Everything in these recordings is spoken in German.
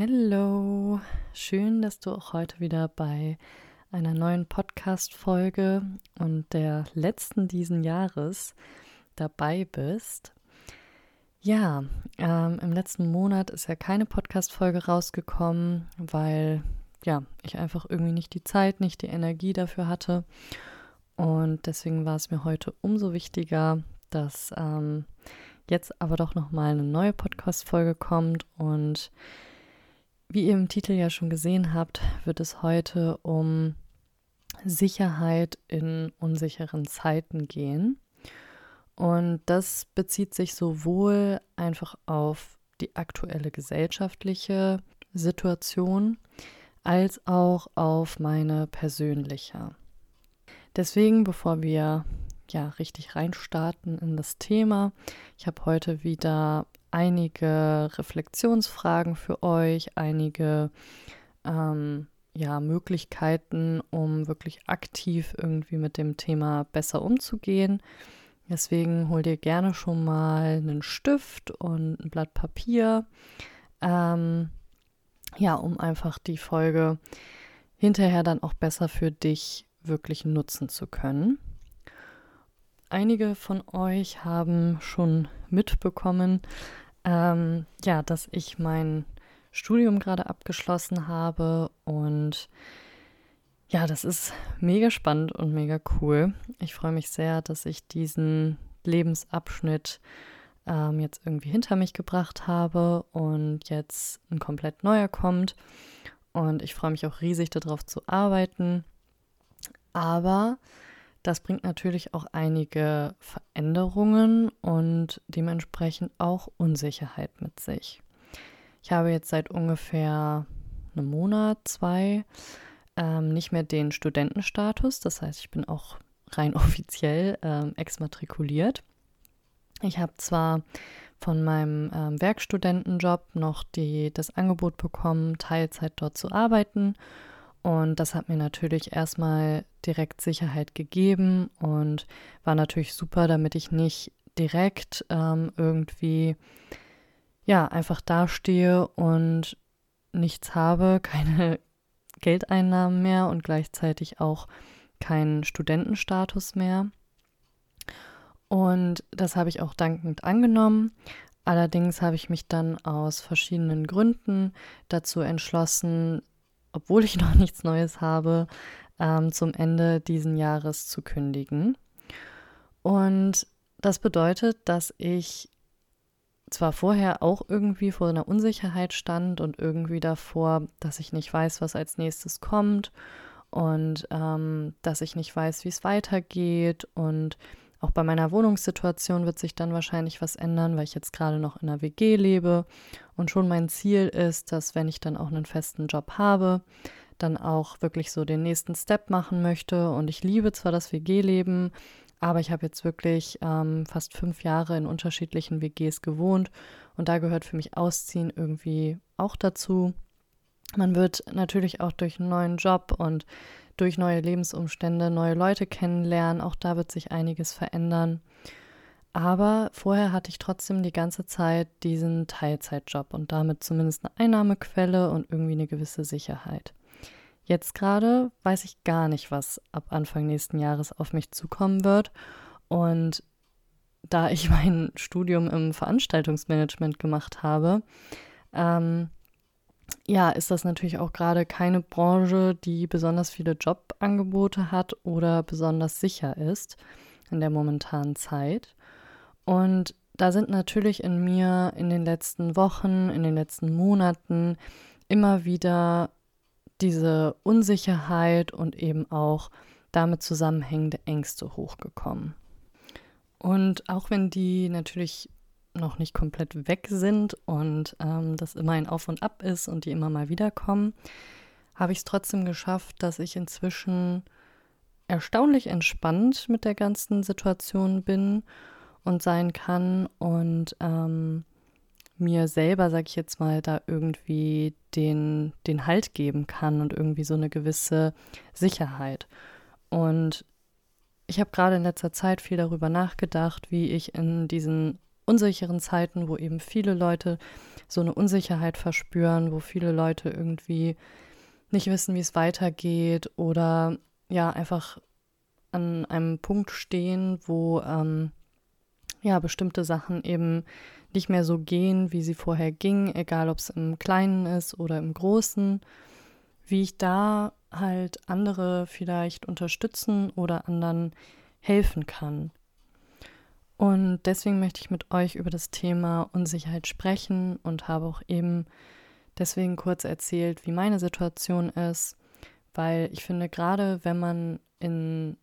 Hallo, schön, dass du auch heute wieder bei einer neuen Podcast-Folge und der letzten diesen Jahres dabei bist. Ja, ähm, im letzten Monat ist ja keine Podcast-Folge rausgekommen, weil ja, ich einfach irgendwie nicht die Zeit, nicht die Energie dafür hatte. Und deswegen war es mir heute umso wichtiger, dass ähm, jetzt aber doch nochmal eine neue Podcast-Folge kommt und wie ihr im Titel ja schon gesehen habt, wird es heute um Sicherheit in unsicheren Zeiten gehen. Und das bezieht sich sowohl einfach auf die aktuelle gesellschaftliche Situation als auch auf meine persönliche. Deswegen, bevor wir ja richtig reinstarten in das Thema, ich habe heute wieder einige Reflexionsfragen für euch, einige ähm, ja, Möglichkeiten, um wirklich aktiv irgendwie mit dem Thema besser umzugehen. Deswegen hol dir gerne schon mal einen Stift und ein Blatt Papier. Ähm, ja, um einfach die Folge hinterher dann auch besser für dich wirklich nutzen zu können. Einige von euch haben schon mitbekommen, ähm, ja, dass ich mein Studium gerade abgeschlossen habe und ja, das ist mega spannend und mega cool. Ich freue mich sehr, dass ich diesen Lebensabschnitt ähm, jetzt irgendwie hinter mich gebracht habe und jetzt ein komplett neuer kommt. Und ich freue mich auch riesig darauf zu arbeiten. Aber das bringt natürlich auch einige Veränderungen und dementsprechend auch Unsicherheit mit sich. Ich habe jetzt seit ungefähr einem Monat, zwei, ähm, nicht mehr den Studentenstatus. Das heißt, ich bin auch rein offiziell ähm, exmatrikuliert. Ich habe zwar von meinem ähm, Werkstudentenjob noch die, das Angebot bekommen, Teilzeit dort zu arbeiten und das hat mir natürlich erstmal direkt Sicherheit gegeben und war natürlich super, damit ich nicht direkt ähm, irgendwie ja einfach dastehe und nichts habe, keine Geldeinnahmen mehr und gleichzeitig auch keinen Studentenstatus mehr. Und das habe ich auch dankend angenommen. Allerdings habe ich mich dann aus verschiedenen Gründen dazu entschlossen, obwohl ich noch nichts Neues habe, ähm, zum Ende diesen Jahres zu kündigen. Und das bedeutet, dass ich zwar vorher auch irgendwie vor einer Unsicherheit stand und irgendwie davor, dass ich nicht weiß, was als nächstes kommt und ähm, dass ich nicht weiß, wie es weitergeht und auch bei meiner Wohnungssituation wird sich dann wahrscheinlich was ändern, weil ich jetzt gerade noch in einer WG lebe und schon mein Ziel ist, dass wenn ich dann auch einen festen Job habe, dann auch wirklich so den nächsten Step machen möchte. Und ich liebe zwar das WG-Leben, aber ich habe jetzt wirklich ähm, fast fünf Jahre in unterschiedlichen WGs gewohnt und da gehört für mich Ausziehen irgendwie auch dazu. Man wird natürlich auch durch einen neuen Job und durch neue Lebensumstände neue Leute kennenlernen. Auch da wird sich einiges verändern. Aber vorher hatte ich trotzdem die ganze Zeit diesen Teilzeitjob und damit zumindest eine Einnahmequelle und irgendwie eine gewisse Sicherheit. Jetzt gerade weiß ich gar nicht, was ab Anfang nächsten Jahres auf mich zukommen wird. Und da ich mein Studium im Veranstaltungsmanagement gemacht habe, ähm, ja, ist das natürlich auch gerade keine Branche, die besonders viele Jobangebote hat oder besonders sicher ist in der momentanen Zeit. Und da sind natürlich in mir in den letzten Wochen, in den letzten Monaten immer wieder diese Unsicherheit und eben auch damit zusammenhängende Ängste hochgekommen. Und auch wenn die natürlich noch nicht komplett weg sind und ähm, das immer ein Auf und Ab ist und die immer mal wieder kommen, habe ich es trotzdem geschafft, dass ich inzwischen erstaunlich entspannt mit der ganzen Situation bin und sein kann und ähm, mir selber, sag ich jetzt mal, da irgendwie den, den Halt geben kann und irgendwie so eine gewisse Sicherheit. Und ich habe gerade in letzter Zeit viel darüber nachgedacht, wie ich in diesen unsicheren Zeiten, wo eben viele Leute so eine Unsicherheit verspüren, wo viele Leute irgendwie nicht wissen, wie es weitergeht oder ja, einfach an einem Punkt stehen, wo ähm, ja bestimmte Sachen eben nicht mehr so gehen, wie sie vorher gingen, egal ob es im Kleinen ist oder im Großen, wie ich da halt andere vielleicht unterstützen oder anderen helfen kann. Und deswegen möchte ich mit euch über das Thema Unsicherheit sprechen und habe auch eben deswegen kurz erzählt, wie meine Situation ist, weil ich finde, gerade wenn man in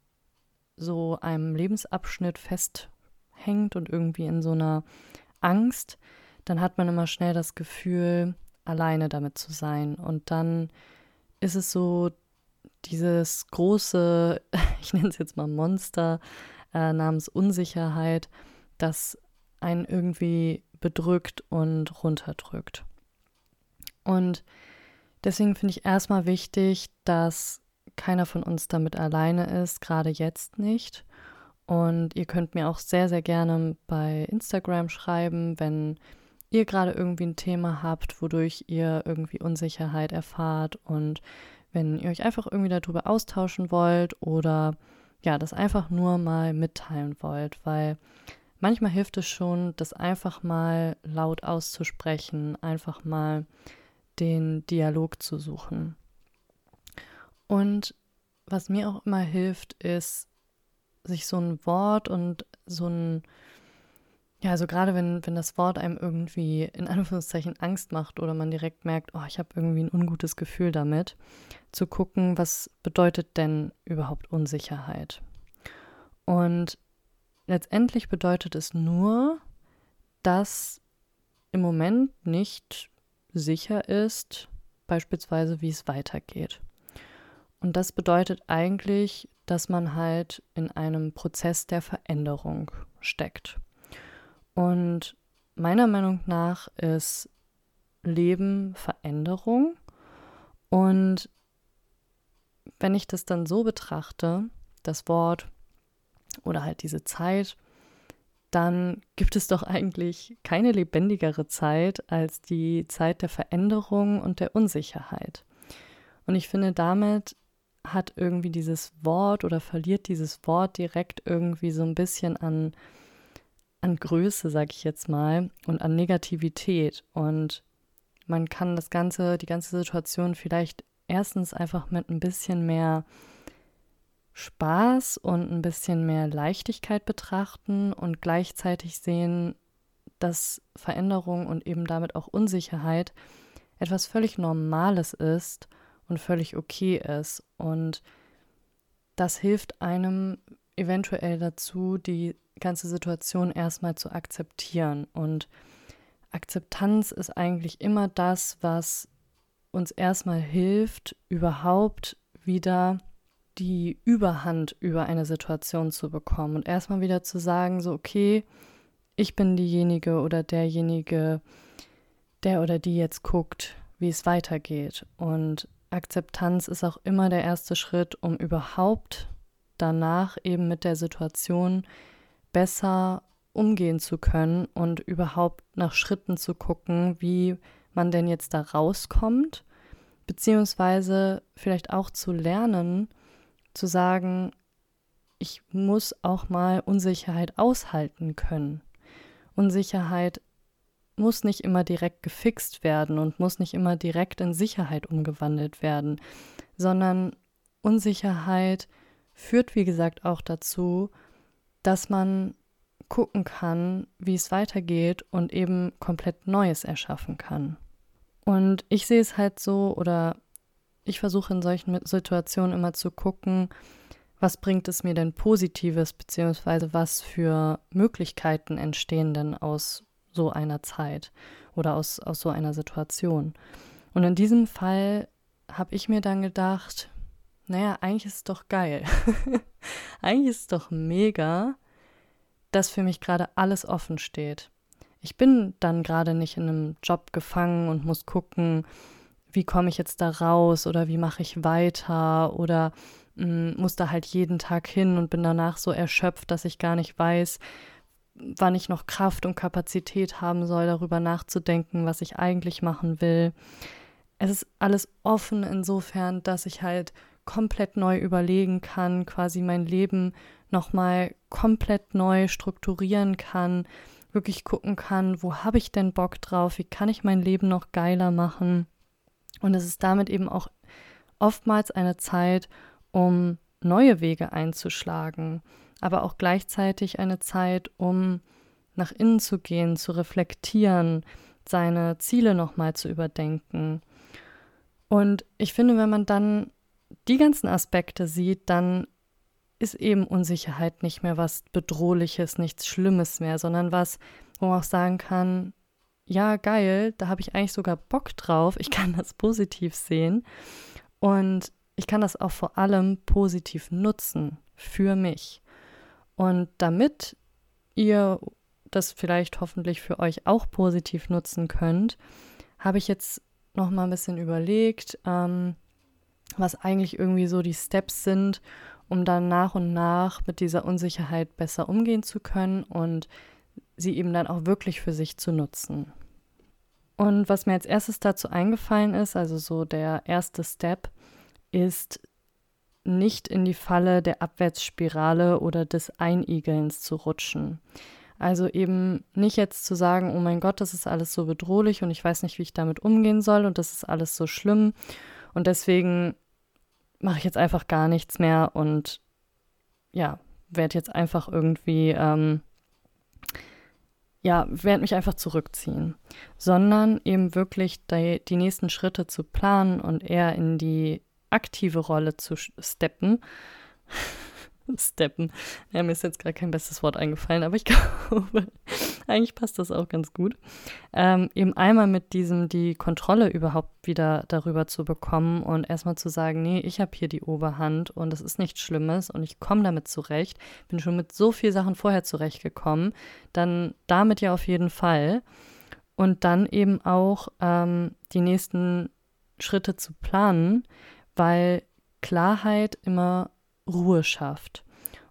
so einem Lebensabschnitt festhängt und irgendwie in so einer Angst, dann hat man immer schnell das Gefühl, alleine damit zu sein. Und dann ist es so dieses große, ich nenne es jetzt mal Monster äh, namens Unsicherheit, das einen irgendwie bedrückt und runterdrückt. Und deswegen finde ich erstmal wichtig, dass keiner von uns damit alleine ist, gerade jetzt nicht. Und ihr könnt mir auch sehr, sehr gerne bei Instagram schreiben, wenn ihr gerade irgendwie ein Thema habt, wodurch ihr irgendwie Unsicherheit erfahrt und wenn ihr euch einfach irgendwie darüber austauschen wollt oder ja, das einfach nur mal mitteilen wollt, weil manchmal hilft es schon, das einfach mal laut auszusprechen, einfach mal den Dialog zu suchen. Und was mir auch immer hilft, ist, sich so ein Wort und so ein, ja, also gerade wenn, wenn das Wort einem irgendwie in Anführungszeichen Angst macht oder man direkt merkt, oh, ich habe irgendwie ein ungutes Gefühl damit, zu gucken, was bedeutet denn überhaupt Unsicherheit? Und letztendlich bedeutet es nur, dass im Moment nicht sicher ist, beispielsweise wie es weitergeht. Und das bedeutet eigentlich, dass man halt in einem Prozess der Veränderung steckt. Und meiner Meinung nach ist Leben Veränderung. Und wenn ich das dann so betrachte, das Wort oder halt diese Zeit, dann gibt es doch eigentlich keine lebendigere Zeit als die Zeit der Veränderung und der Unsicherheit. Und ich finde, damit hat irgendwie dieses Wort oder verliert dieses Wort direkt irgendwie so ein bisschen an, an Größe, sag ich jetzt mal, und an Negativität. Und man kann das Ganze, die ganze Situation vielleicht erstens einfach mit ein bisschen mehr Spaß und ein bisschen mehr Leichtigkeit betrachten und gleichzeitig sehen, dass Veränderung und eben damit auch Unsicherheit etwas völlig Normales ist und völlig okay ist. Und das hilft einem eventuell dazu, die ganze Situation erstmal zu akzeptieren. Und Akzeptanz ist eigentlich immer das, was uns erstmal hilft, überhaupt wieder die Überhand über eine Situation zu bekommen und erstmal wieder zu sagen, so, okay, ich bin diejenige oder derjenige, der oder die jetzt guckt, wie es weitergeht. Und Akzeptanz ist auch immer der erste Schritt, um überhaupt danach eben mit der Situation besser umgehen zu können und überhaupt nach Schritten zu gucken, wie man denn jetzt da rauskommt, beziehungsweise vielleicht auch zu lernen, zu sagen, ich muss auch mal Unsicherheit aushalten können. Unsicherheit muss nicht immer direkt gefixt werden und muss nicht immer direkt in Sicherheit umgewandelt werden, sondern Unsicherheit führt, wie gesagt, auch dazu, dass man gucken kann, wie es weitergeht und eben komplett Neues erschaffen kann. Und ich sehe es halt so, oder ich versuche in solchen Situationen immer zu gucken, was bringt es mir denn Positives, beziehungsweise was für Möglichkeiten entstehen denn aus so einer Zeit oder aus, aus so einer Situation. Und in diesem Fall habe ich mir dann gedacht, naja, eigentlich ist es doch geil. eigentlich ist es doch mega, dass für mich gerade alles offen steht. Ich bin dann gerade nicht in einem Job gefangen und muss gucken, wie komme ich jetzt da raus oder wie mache ich weiter oder mh, mm, muss da halt jeden Tag hin und bin danach so erschöpft, dass ich gar nicht weiß, wann ich noch Kraft und Kapazität haben soll, darüber nachzudenken, was ich eigentlich machen will. Es ist alles offen insofern, dass ich halt komplett neu überlegen kann, quasi mein Leben nochmal komplett neu strukturieren kann, wirklich gucken kann, wo habe ich denn Bock drauf, wie kann ich mein Leben noch geiler machen. Und es ist damit eben auch oftmals eine Zeit, um neue Wege einzuschlagen, aber auch gleichzeitig eine Zeit, um nach innen zu gehen, zu reflektieren, seine Ziele nochmal zu überdenken. Und ich finde, wenn man dann die ganzen Aspekte sieht, dann ist eben Unsicherheit nicht mehr was Bedrohliches, nichts Schlimmes mehr, sondern was, wo man auch sagen kann, ja, geil, da habe ich eigentlich sogar Bock drauf, ich kann das positiv sehen und ich kann das auch vor allem positiv nutzen für mich. Und damit ihr das vielleicht hoffentlich für euch auch positiv nutzen könnt, habe ich jetzt noch mal ein bisschen überlegt, ähm, was eigentlich irgendwie so die Steps sind, um dann nach und nach mit dieser Unsicherheit besser umgehen zu können und sie eben dann auch wirklich für sich zu nutzen. Und was mir als erstes dazu eingefallen ist, also so der erste Step, ist nicht in die Falle der Abwärtsspirale oder des Einigelns zu rutschen. Also eben nicht jetzt zu sagen, oh mein Gott, das ist alles so bedrohlich und ich weiß nicht, wie ich damit umgehen soll und das ist alles so schlimm und deswegen mache ich jetzt einfach gar nichts mehr und ja, werde jetzt einfach irgendwie, ähm, ja, werde mich einfach zurückziehen, sondern eben wirklich die, die nächsten Schritte zu planen und eher in die aktive Rolle zu steppen. Steppen. Ja, mir ist jetzt gerade kein bestes Wort eingefallen, aber ich glaube, eigentlich passt das auch ganz gut. Ähm, eben einmal mit diesem die Kontrolle überhaupt wieder darüber zu bekommen und erstmal zu sagen, nee, ich habe hier die Oberhand und es ist nichts Schlimmes und ich komme damit zurecht. Bin schon mit so vielen Sachen vorher zurechtgekommen. Dann damit ja auf jeden Fall. Und dann eben auch ähm, die nächsten Schritte zu planen, weil Klarheit immer Ruhe schafft.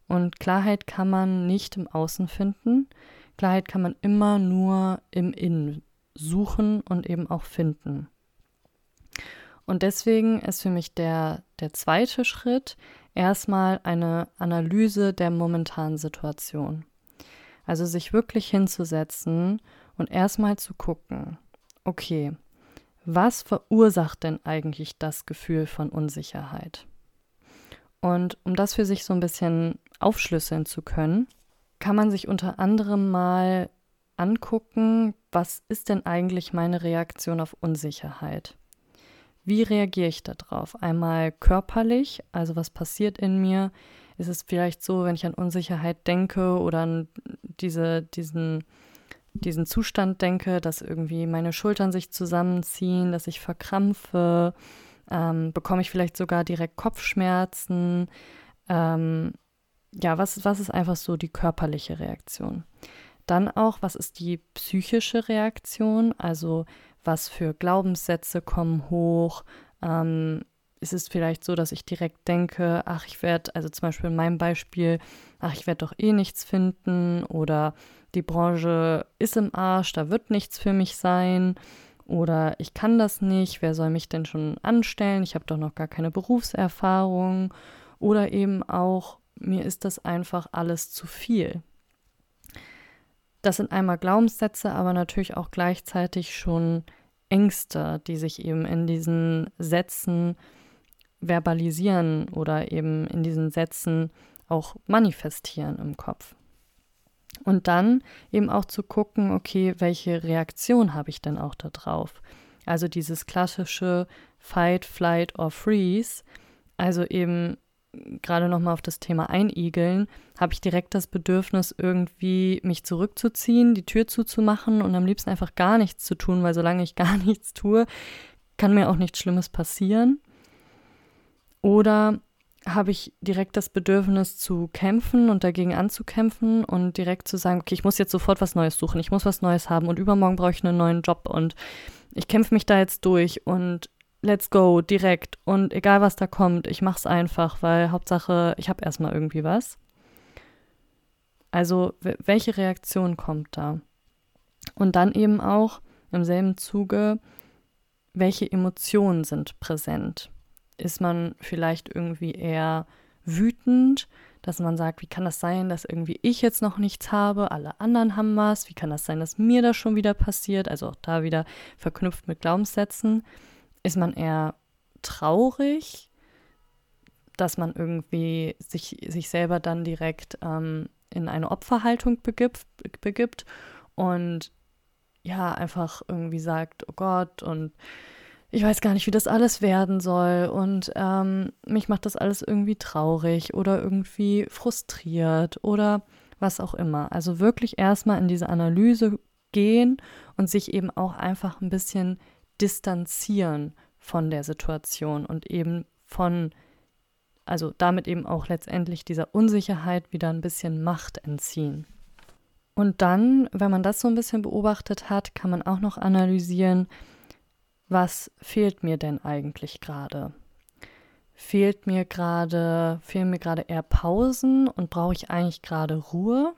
Und Klarheit kann man nicht im Außen finden. Klarheit kann man immer nur im Innen suchen und eben auch finden. Und deswegen ist für mich der, der zweite Schritt erstmal eine Analyse der momentanen Situation. Also sich wirklich hinzusetzen und erstmal zu gucken, okay, was verursacht denn eigentlich das Gefühl von Unsicherheit? Und um das für sich so ein bisschen aufschlüsseln zu können, kann man sich unter anderem mal angucken, was ist denn eigentlich meine Reaktion auf Unsicherheit? Wie reagiere ich darauf? Einmal körperlich, also was passiert in mir? Ist es vielleicht so, wenn ich an Unsicherheit denke oder an diese, diesen diesen Zustand denke, dass irgendwie meine Schultern sich zusammenziehen, dass ich verkrampfe, ähm, bekomme ich vielleicht sogar direkt Kopfschmerzen. Ähm, ja, was, was ist einfach so die körperliche Reaktion? Dann auch, was ist die psychische Reaktion? Also was für Glaubenssätze kommen hoch? Ähm, ist es vielleicht so, dass ich direkt denke, ach, ich werde, also zum Beispiel in meinem Beispiel, ach, ich werde doch eh nichts finden oder die Branche ist im Arsch, da wird nichts für mich sein oder ich kann das nicht, wer soll mich denn schon anstellen, ich habe doch noch gar keine Berufserfahrung oder eben auch, mir ist das einfach alles zu viel. Das sind einmal Glaubenssätze, aber natürlich auch gleichzeitig schon Ängste, die sich eben in diesen Sätzen verbalisieren oder eben in diesen Sätzen auch manifestieren im Kopf. Und dann eben auch zu gucken, okay, welche Reaktion habe ich denn auch da drauf? Also dieses klassische Fight, Flight or Freeze, also eben gerade nochmal auf das Thema Einigeln, habe ich direkt das Bedürfnis, irgendwie mich zurückzuziehen, die Tür zuzumachen und am liebsten einfach gar nichts zu tun, weil solange ich gar nichts tue, kann mir auch nichts Schlimmes passieren. Oder habe ich direkt das Bedürfnis zu kämpfen und dagegen anzukämpfen und direkt zu sagen, okay, ich muss jetzt sofort was Neues suchen, ich muss was Neues haben und übermorgen brauche ich einen neuen Job und ich kämpfe mich da jetzt durch und let's go direkt und egal was da kommt, ich mache es einfach, weil Hauptsache, ich habe erstmal irgendwie was. Also welche Reaktion kommt da? Und dann eben auch im selben Zuge, welche Emotionen sind präsent? Ist man vielleicht irgendwie eher wütend, dass man sagt, wie kann das sein, dass irgendwie ich jetzt noch nichts habe, alle anderen haben was, wie kann das sein, dass mir das schon wieder passiert, also auch da wieder verknüpft mit Glaubenssätzen, ist man eher traurig, dass man irgendwie sich, sich selber dann direkt ähm, in eine Opferhaltung begibt, begibt und ja, einfach irgendwie sagt, oh Gott, und ich weiß gar nicht, wie das alles werden soll und ähm, mich macht das alles irgendwie traurig oder irgendwie frustriert oder was auch immer. Also wirklich erstmal in diese Analyse gehen und sich eben auch einfach ein bisschen distanzieren von der Situation und eben von, also damit eben auch letztendlich dieser Unsicherheit wieder ein bisschen Macht entziehen. Und dann, wenn man das so ein bisschen beobachtet hat, kann man auch noch analysieren, was fehlt mir denn eigentlich gerade? Fehlt mir gerade, fehlen mir gerade eher Pausen und brauche ich eigentlich gerade Ruhe?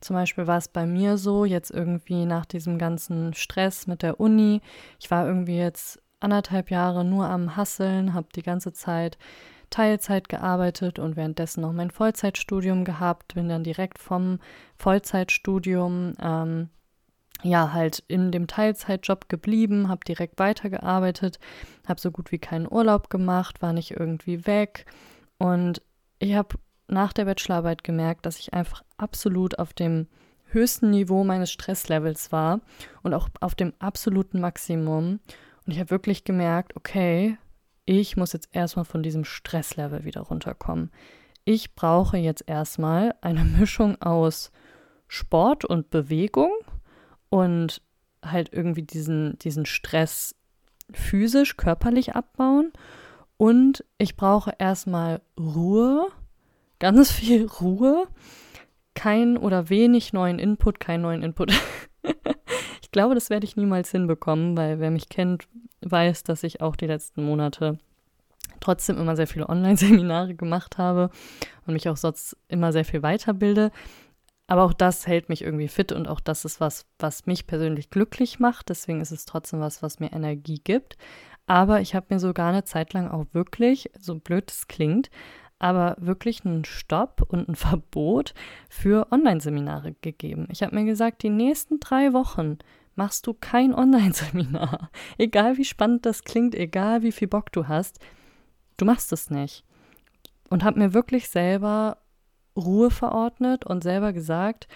Zum Beispiel war es bei mir so, jetzt irgendwie nach diesem ganzen Stress mit der Uni. Ich war irgendwie jetzt anderthalb Jahre nur am Hasseln, habe die ganze Zeit Teilzeit gearbeitet und währenddessen noch mein Vollzeitstudium gehabt, bin dann direkt vom Vollzeitstudium ähm, ja, halt in dem Teilzeitjob geblieben, habe direkt weitergearbeitet, habe so gut wie keinen Urlaub gemacht, war nicht irgendwie weg. Und ich habe nach der Bachelorarbeit gemerkt, dass ich einfach absolut auf dem höchsten Niveau meines Stresslevels war und auch auf dem absoluten Maximum. Und ich habe wirklich gemerkt, okay, ich muss jetzt erstmal von diesem Stresslevel wieder runterkommen. Ich brauche jetzt erstmal eine Mischung aus Sport und Bewegung und halt irgendwie diesen, diesen Stress physisch, körperlich abbauen. Und ich brauche erstmal Ruhe, ganz viel Ruhe, kein oder wenig neuen Input, keinen neuen Input. ich glaube, das werde ich niemals hinbekommen, weil wer mich kennt, weiß, dass ich auch die letzten Monate trotzdem immer sehr viele Online-Seminare gemacht habe und mich auch sonst immer sehr viel weiterbilde. Aber auch das hält mich irgendwie fit und auch das ist was, was mich persönlich glücklich macht. Deswegen ist es trotzdem was, was mir Energie gibt. Aber ich habe mir sogar eine Zeit lang auch wirklich, so blöd es klingt, aber wirklich einen Stopp und ein Verbot für Online-Seminare gegeben. Ich habe mir gesagt, die nächsten drei Wochen machst du kein Online-Seminar. Egal wie spannend das klingt, egal wie viel Bock du hast, du machst es nicht. Und habe mir wirklich selber Ruhe verordnet und selber gesagt,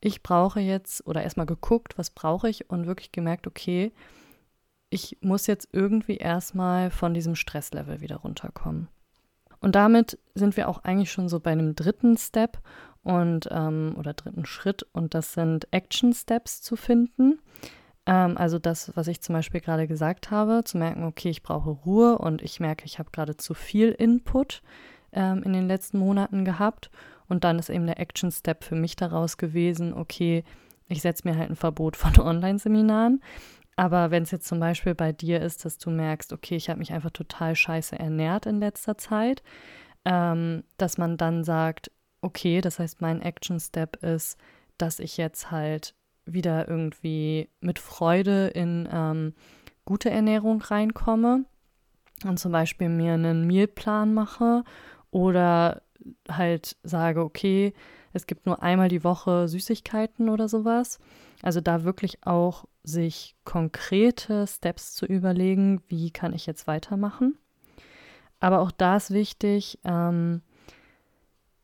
ich brauche jetzt oder erstmal geguckt, was brauche ich und wirklich gemerkt, okay, ich muss jetzt irgendwie erstmal von diesem Stresslevel wieder runterkommen. Und damit sind wir auch eigentlich schon so bei einem dritten Step und ähm, oder dritten Schritt und das sind Action Steps zu finden. Ähm, also das, was ich zum Beispiel gerade gesagt habe, zu merken, okay, ich brauche Ruhe und ich merke, ich habe gerade zu viel Input ähm, in den letzten Monaten gehabt. Und dann ist eben der Action Step für mich daraus gewesen, okay, ich setze mir halt ein Verbot von Online-Seminaren. Aber wenn es jetzt zum Beispiel bei dir ist, dass du merkst, okay, ich habe mich einfach total scheiße ernährt in letzter Zeit, ähm, dass man dann sagt, okay, das heißt, mein Action Step ist, dass ich jetzt halt wieder irgendwie mit Freude in ähm, gute Ernährung reinkomme und zum Beispiel mir einen Mealplan mache oder halt sage, okay, es gibt nur einmal die Woche Süßigkeiten oder sowas. Also da wirklich auch sich konkrete Steps zu überlegen, wie kann ich jetzt weitermachen. Aber auch da ist wichtig, ähm,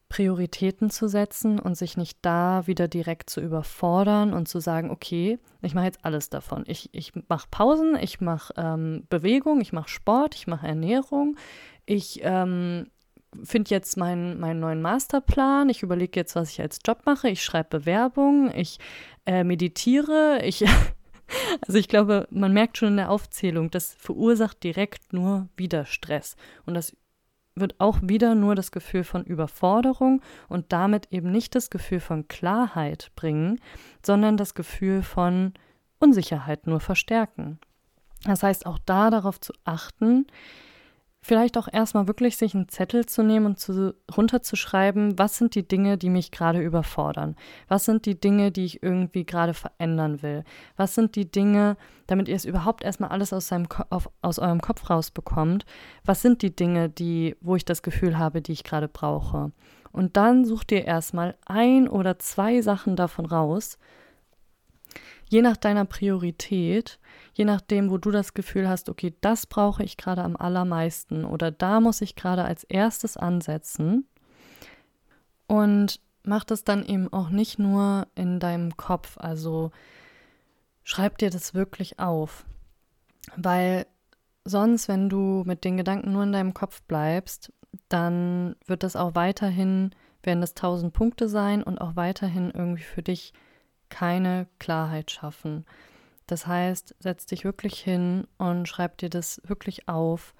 Prioritäten zu setzen und sich nicht da wieder direkt zu überfordern und zu sagen, okay, ich mache jetzt alles davon. Ich, ich mache Pausen, ich mache ähm, Bewegung, ich mache Sport, ich mache Ernährung, ich ähm, finde jetzt meinen, meinen neuen Masterplan, ich überlege jetzt, was ich als Job mache, ich schreibe Bewerbungen, ich äh, meditiere, ich, also ich glaube, man merkt schon in der Aufzählung, das verursacht direkt nur wieder Stress. Und das wird auch wieder nur das Gefühl von Überforderung und damit eben nicht das Gefühl von Klarheit bringen, sondern das Gefühl von Unsicherheit nur verstärken. Das heißt, auch da darauf zu achten, vielleicht auch erstmal wirklich sich einen Zettel zu nehmen und zu, runterzuschreiben, was sind die Dinge, die mich gerade überfordern? Was sind die Dinge, die ich irgendwie gerade verändern will? Was sind die Dinge, damit ihr es überhaupt erstmal alles aus, seinem auf, aus eurem Kopf rausbekommt? Was sind die Dinge, die, wo ich das Gefühl habe, die ich gerade brauche? Und dann sucht ihr erstmal ein oder zwei Sachen davon raus, je nach deiner Priorität, je nachdem, wo du das Gefühl hast, okay, das brauche ich gerade am allermeisten oder da muss ich gerade als erstes ansetzen. Und mach das dann eben auch nicht nur in deinem Kopf, also schreib dir das wirklich auf, weil sonst, wenn du mit den Gedanken nur in deinem Kopf bleibst, dann wird das auch weiterhin, werden das tausend Punkte sein und auch weiterhin irgendwie für dich keine Klarheit schaffen. Das heißt, setz dich wirklich hin und schreib dir das wirklich auf.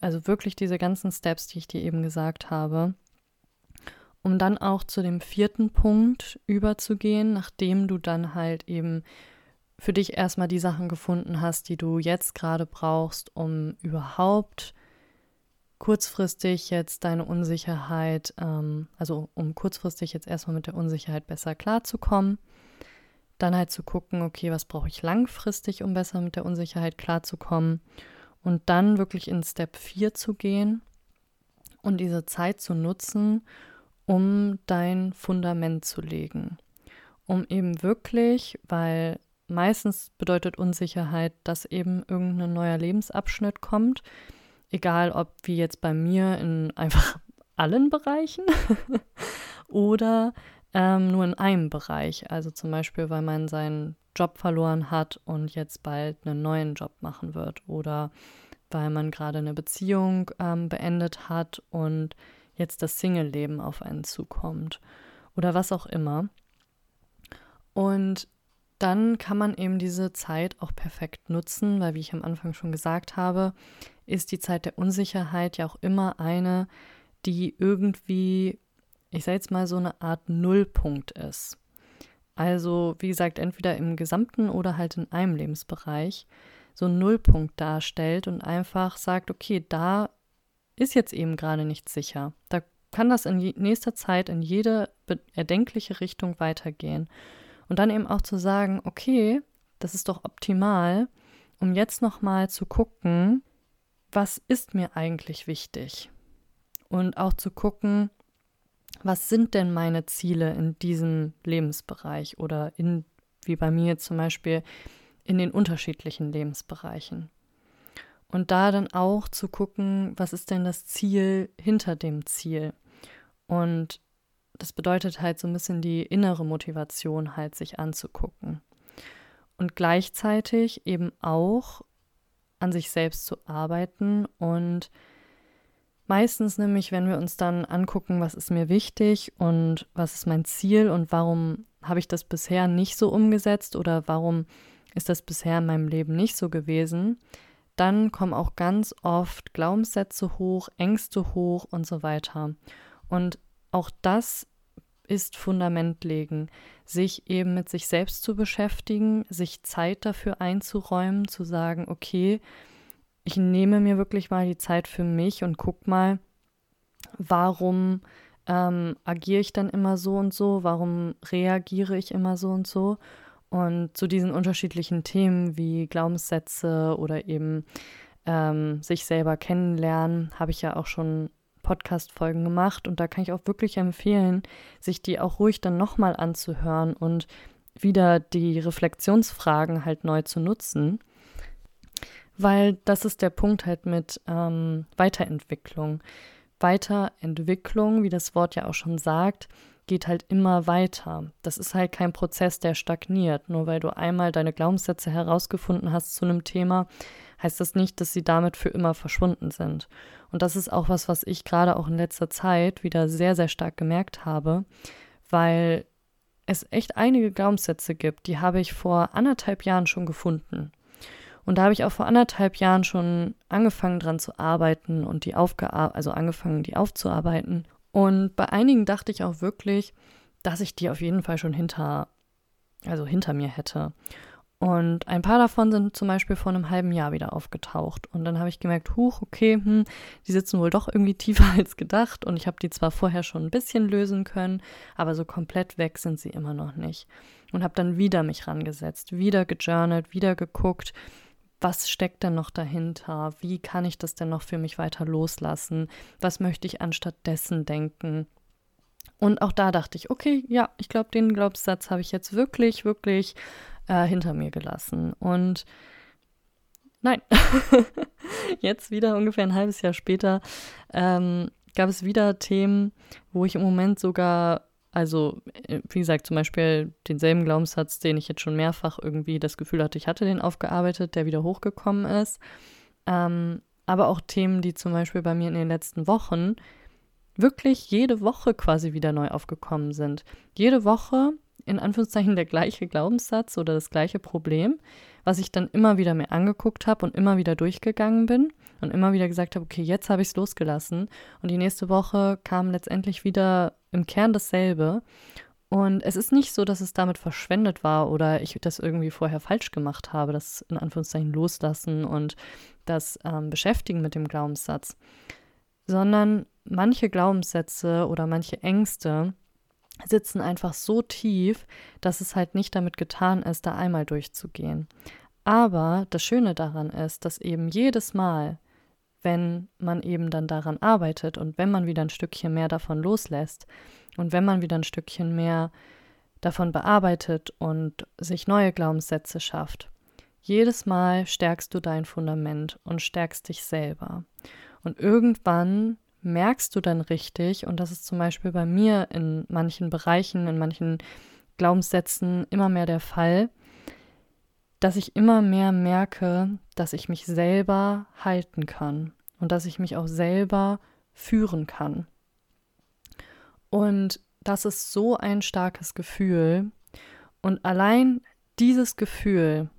Also wirklich diese ganzen Steps, die ich dir eben gesagt habe. Um dann auch zu dem vierten Punkt überzugehen, nachdem du dann halt eben für dich erstmal die Sachen gefunden hast, die du jetzt gerade brauchst, um überhaupt kurzfristig jetzt deine Unsicherheit, ähm, also um kurzfristig jetzt erstmal mit der Unsicherheit besser klarzukommen dann halt zu gucken, okay, was brauche ich langfristig, um besser mit der Unsicherheit klarzukommen. Und dann wirklich in Step 4 zu gehen und diese Zeit zu nutzen, um dein Fundament zu legen. Um eben wirklich, weil meistens bedeutet Unsicherheit, dass eben irgendein neuer Lebensabschnitt kommt, egal ob wie jetzt bei mir in einfach allen Bereichen oder ähm, nur in einem Bereich. Also zum Beispiel, weil man seinen Job verloren hat und jetzt bald einen neuen Job machen wird. Oder weil man gerade eine Beziehung ähm, beendet hat und jetzt das Single-Leben auf einen zukommt. Oder was auch immer. Und dann kann man eben diese Zeit auch perfekt nutzen, weil wie ich am Anfang schon gesagt habe, ist die Zeit der Unsicherheit ja auch immer eine, die irgendwie ich sage jetzt mal, so eine Art Nullpunkt ist. Also, wie gesagt, entweder im gesamten oder halt in einem Lebensbereich so einen Nullpunkt darstellt und einfach sagt, okay, da ist jetzt eben gerade nicht sicher. Da kann das in nächster Zeit in jede erdenkliche Richtung weitergehen. Und dann eben auch zu sagen, okay, das ist doch optimal, um jetzt nochmal zu gucken, was ist mir eigentlich wichtig? Und auch zu gucken, was sind denn meine Ziele in diesem Lebensbereich oder in, wie bei mir zum Beispiel, in den unterschiedlichen Lebensbereichen. Und da dann auch zu gucken, was ist denn das Ziel hinter dem Ziel. Und das bedeutet halt so ein bisschen die innere Motivation halt sich anzugucken. Und gleichzeitig eben auch an sich selbst zu arbeiten und Meistens nämlich, wenn wir uns dann angucken, was ist mir wichtig und was ist mein Ziel und warum habe ich das bisher nicht so umgesetzt oder warum ist das bisher in meinem Leben nicht so gewesen, dann kommen auch ganz oft Glaubenssätze hoch, Ängste hoch und so weiter. Und auch das ist Fundament legen, sich eben mit sich selbst zu beschäftigen, sich Zeit dafür einzuräumen, zu sagen, okay, ich nehme mir wirklich mal die Zeit für mich und guck mal, warum ähm, agiere ich dann immer so und so, warum reagiere ich immer so und so. Und zu diesen unterschiedlichen Themen wie Glaubenssätze oder eben ähm, sich selber kennenlernen, habe ich ja auch schon Podcast-Folgen gemacht und da kann ich auch wirklich empfehlen, sich die auch ruhig dann nochmal anzuhören und wieder die Reflexionsfragen halt neu zu nutzen weil das ist der Punkt halt mit ähm, Weiterentwicklung. Weiterentwicklung, wie das Wort ja auch schon sagt, geht halt immer weiter. Das ist halt kein Prozess, der stagniert. Nur weil du einmal deine Glaubenssätze herausgefunden hast zu einem Thema, heißt das nicht, dass sie damit für immer verschwunden sind. Und das ist auch was, was ich gerade auch in letzter Zeit wieder sehr, sehr stark gemerkt habe, weil es echt einige Glaubenssätze gibt, die habe ich vor anderthalb Jahren schon gefunden. Und da habe ich auch vor anderthalb Jahren schon angefangen dran zu arbeiten und die aufgearbeitet, also angefangen, die aufzuarbeiten. Und bei einigen dachte ich auch wirklich, dass ich die auf jeden Fall schon hinter, also hinter mir hätte. Und ein paar davon sind zum Beispiel vor einem halben Jahr wieder aufgetaucht. Und dann habe ich gemerkt, huch, okay, hm, die sitzen wohl doch irgendwie tiefer als gedacht. Und ich habe die zwar vorher schon ein bisschen lösen können, aber so komplett weg sind sie immer noch nicht. Und habe dann wieder mich rangesetzt, wieder gejournalt, wieder geguckt, was steckt denn noch dahinter? Wie kann ich das denn noch für mich weiter loslassen? Was möchte ich anstattdessen denken? Und auch da dachte ich, okay, ja, ich glaube, den Glaubenssatz habe ich jetzt wirklich, wirklich äh, hinter mir gelassen. Und nein, jetzt wieder ungefähr ein halbes Jahr später ähm, gab es wieder Themen, wo ich im Moment sogar also, äh, wie gesagt, zum Beispiel denselben Glaubenssatz, den ich jetzt schon mehrfach irgendwie das Gefühl hatte, ich hatte den aufgearbeitet, der wieder hochgekommen ist. Ähm, aber auch Themen, die zum Beispiel bei mir in den letzten Wochen wirklich jede Woche quasi wieder neu aufgekommen sind. Jede Woche in Anführungszeichen der gleiche Glaubenssatz oder das gleiche Problem, was ich dann immer wieder mir angeguckt habe und immer wieder durchgegangen bin und immer wieder gesagt habe, okay, jetzt habe ich es losgelassen. Und die nächste Woche kam letztendlich wieder im Kern dasselbe. Und es ist nicht so, dass es damit verschwendet war oder ich das irgendwie vorher falsch gemacht habe, das in Anführungszeichen loslassen und das ähm, Beschäftigen mit dem Glaubenssatz, sondern manche Glaubenssätze oder manche Ängste sitzen einfach so tief, dass es halt nicht damit getan ist, da einmal durchzugehen. Aber das Schöne daran ist, dass eben jedes Mal, wenn man eben dann daran arbeitet und wenn man wieder ein Stückchen mehr davon loslässt und wenn man wieder ein Stückchen mehr davon bearbeitet und sich neue Glaubenssätze schafft, jedes Mal stärkst du dein Fundament und stärkst dich selber. Und irgendwann merkst du dann richtig, und das ist zum Beispiel bei mir in manchen Bereichen, in manchen Glaubenssätzen immer mehr der Fall, dass ich immer mehr merke, dass ich mich selber halten kann und dass ich mich auch selber führen kann. Und das ist so ein starkes Gefühl. Und allein dieses Gefühl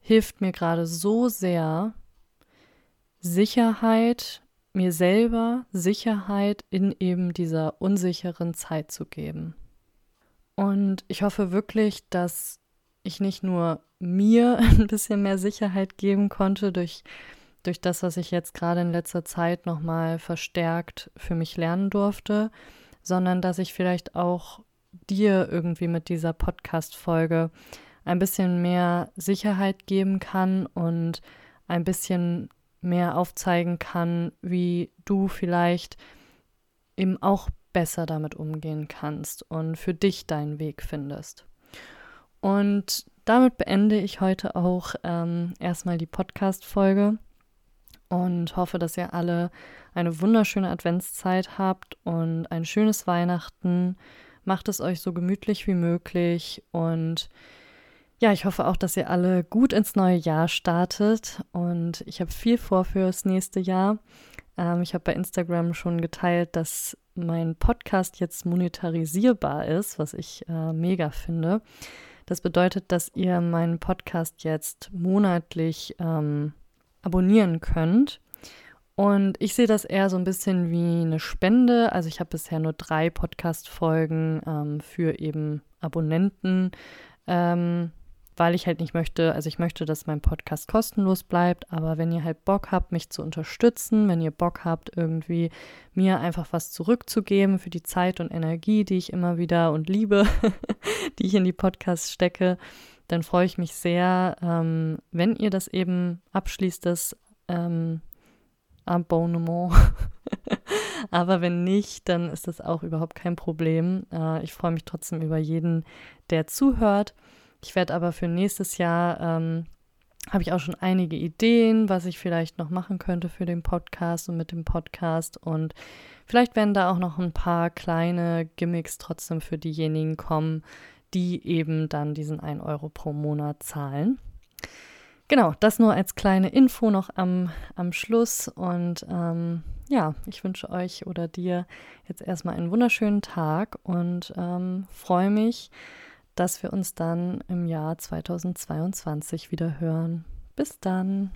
hilft mir gerade so sehr, Sicherheit mir selber Sicherheit in eben dieser unsicheren Zeit zu geben. Und ich hoffe wirklich, dass ich nicht nur mir ein bisschen mehr Sicherheit geben konnte durch, durch das, was ich jetzt gerade in letzter Zeit nochmal verstärkt für mich lernen durfte, sondern dass ich vielleicht auch dir irgendwie mit dieser Podcast-Folge ein bisschen mehr Sicherheit geben kann und ein bisschen mehr aufzeigen kann, wie du vielleicht eben auch besser damit umgehen kannst und für dich deinen Weg findest. Und damit beende ich heute auch ähm, erstmal die Podcast-Folge und hoffe, dass ihr alle eine wunderschöne Adventszeit habt und ein schönes Weihnachten. Macht es euch so gemütlich wie möglich und ja, ich hoffe auch, dass ihr alle gut ins neue Jahr startet und ich habe viel vor fürs nächste Jahr. Ähm, ich habe bei Instagram schon geteilt, dass mein Podcast jetzt monetarisierbar ist, was ich äh, mega finde. Das bedeutet, dass ihr meinen Podcast jetzt monatlich ähm, abonnieren könnt. Und ich sehe das eher so ein bisschen wie eine Spende. Also ich habe bisher nur drei Podcast-Folgen ähm, für eben Abonnenten ähm, weil ich halt nicht möchte, also ich möchte, dass mein Podcast kostenlos bleibt, aber wenn ihr halt Bock habt, mich zu unterstützen, wenn ihr Bock habt, irgendwie mir einfach was zurückzugeben für die Zeit und Energie, die ich immer wieder und Liebe, die ich in die Podcasts stecke, dann freue ich mich sehr, ähm, wenn ihr das eben abschließt, das ähm, Abonnement. Aber wenn nicht, dann ist das auch überhaupt kein Problem. Äh, ich freue mich trotzdem über jeden, der zuhört. Ich werde aber für nächstes Jahr, ähm, habe ich auch schon einige Ideen, was ich vielleicht noch machen könnte für den Podcast und mit dem Podcast. Und vielleicht werden da auch noch ein paar kleine Gimmicks trotzdem für diejenigen kommen, die eben dann diesen 1 Euro pro Monat zahlen. Genau, das nur als kleine Info noch am, am Schluss. Und ähm, ja, ich wünsche euch oder dir jetzt erstmal einen wunderschönen Tag und ähm, freue mich, dass wir uns dann im Jahr 2022 wieder hören. Bis dann.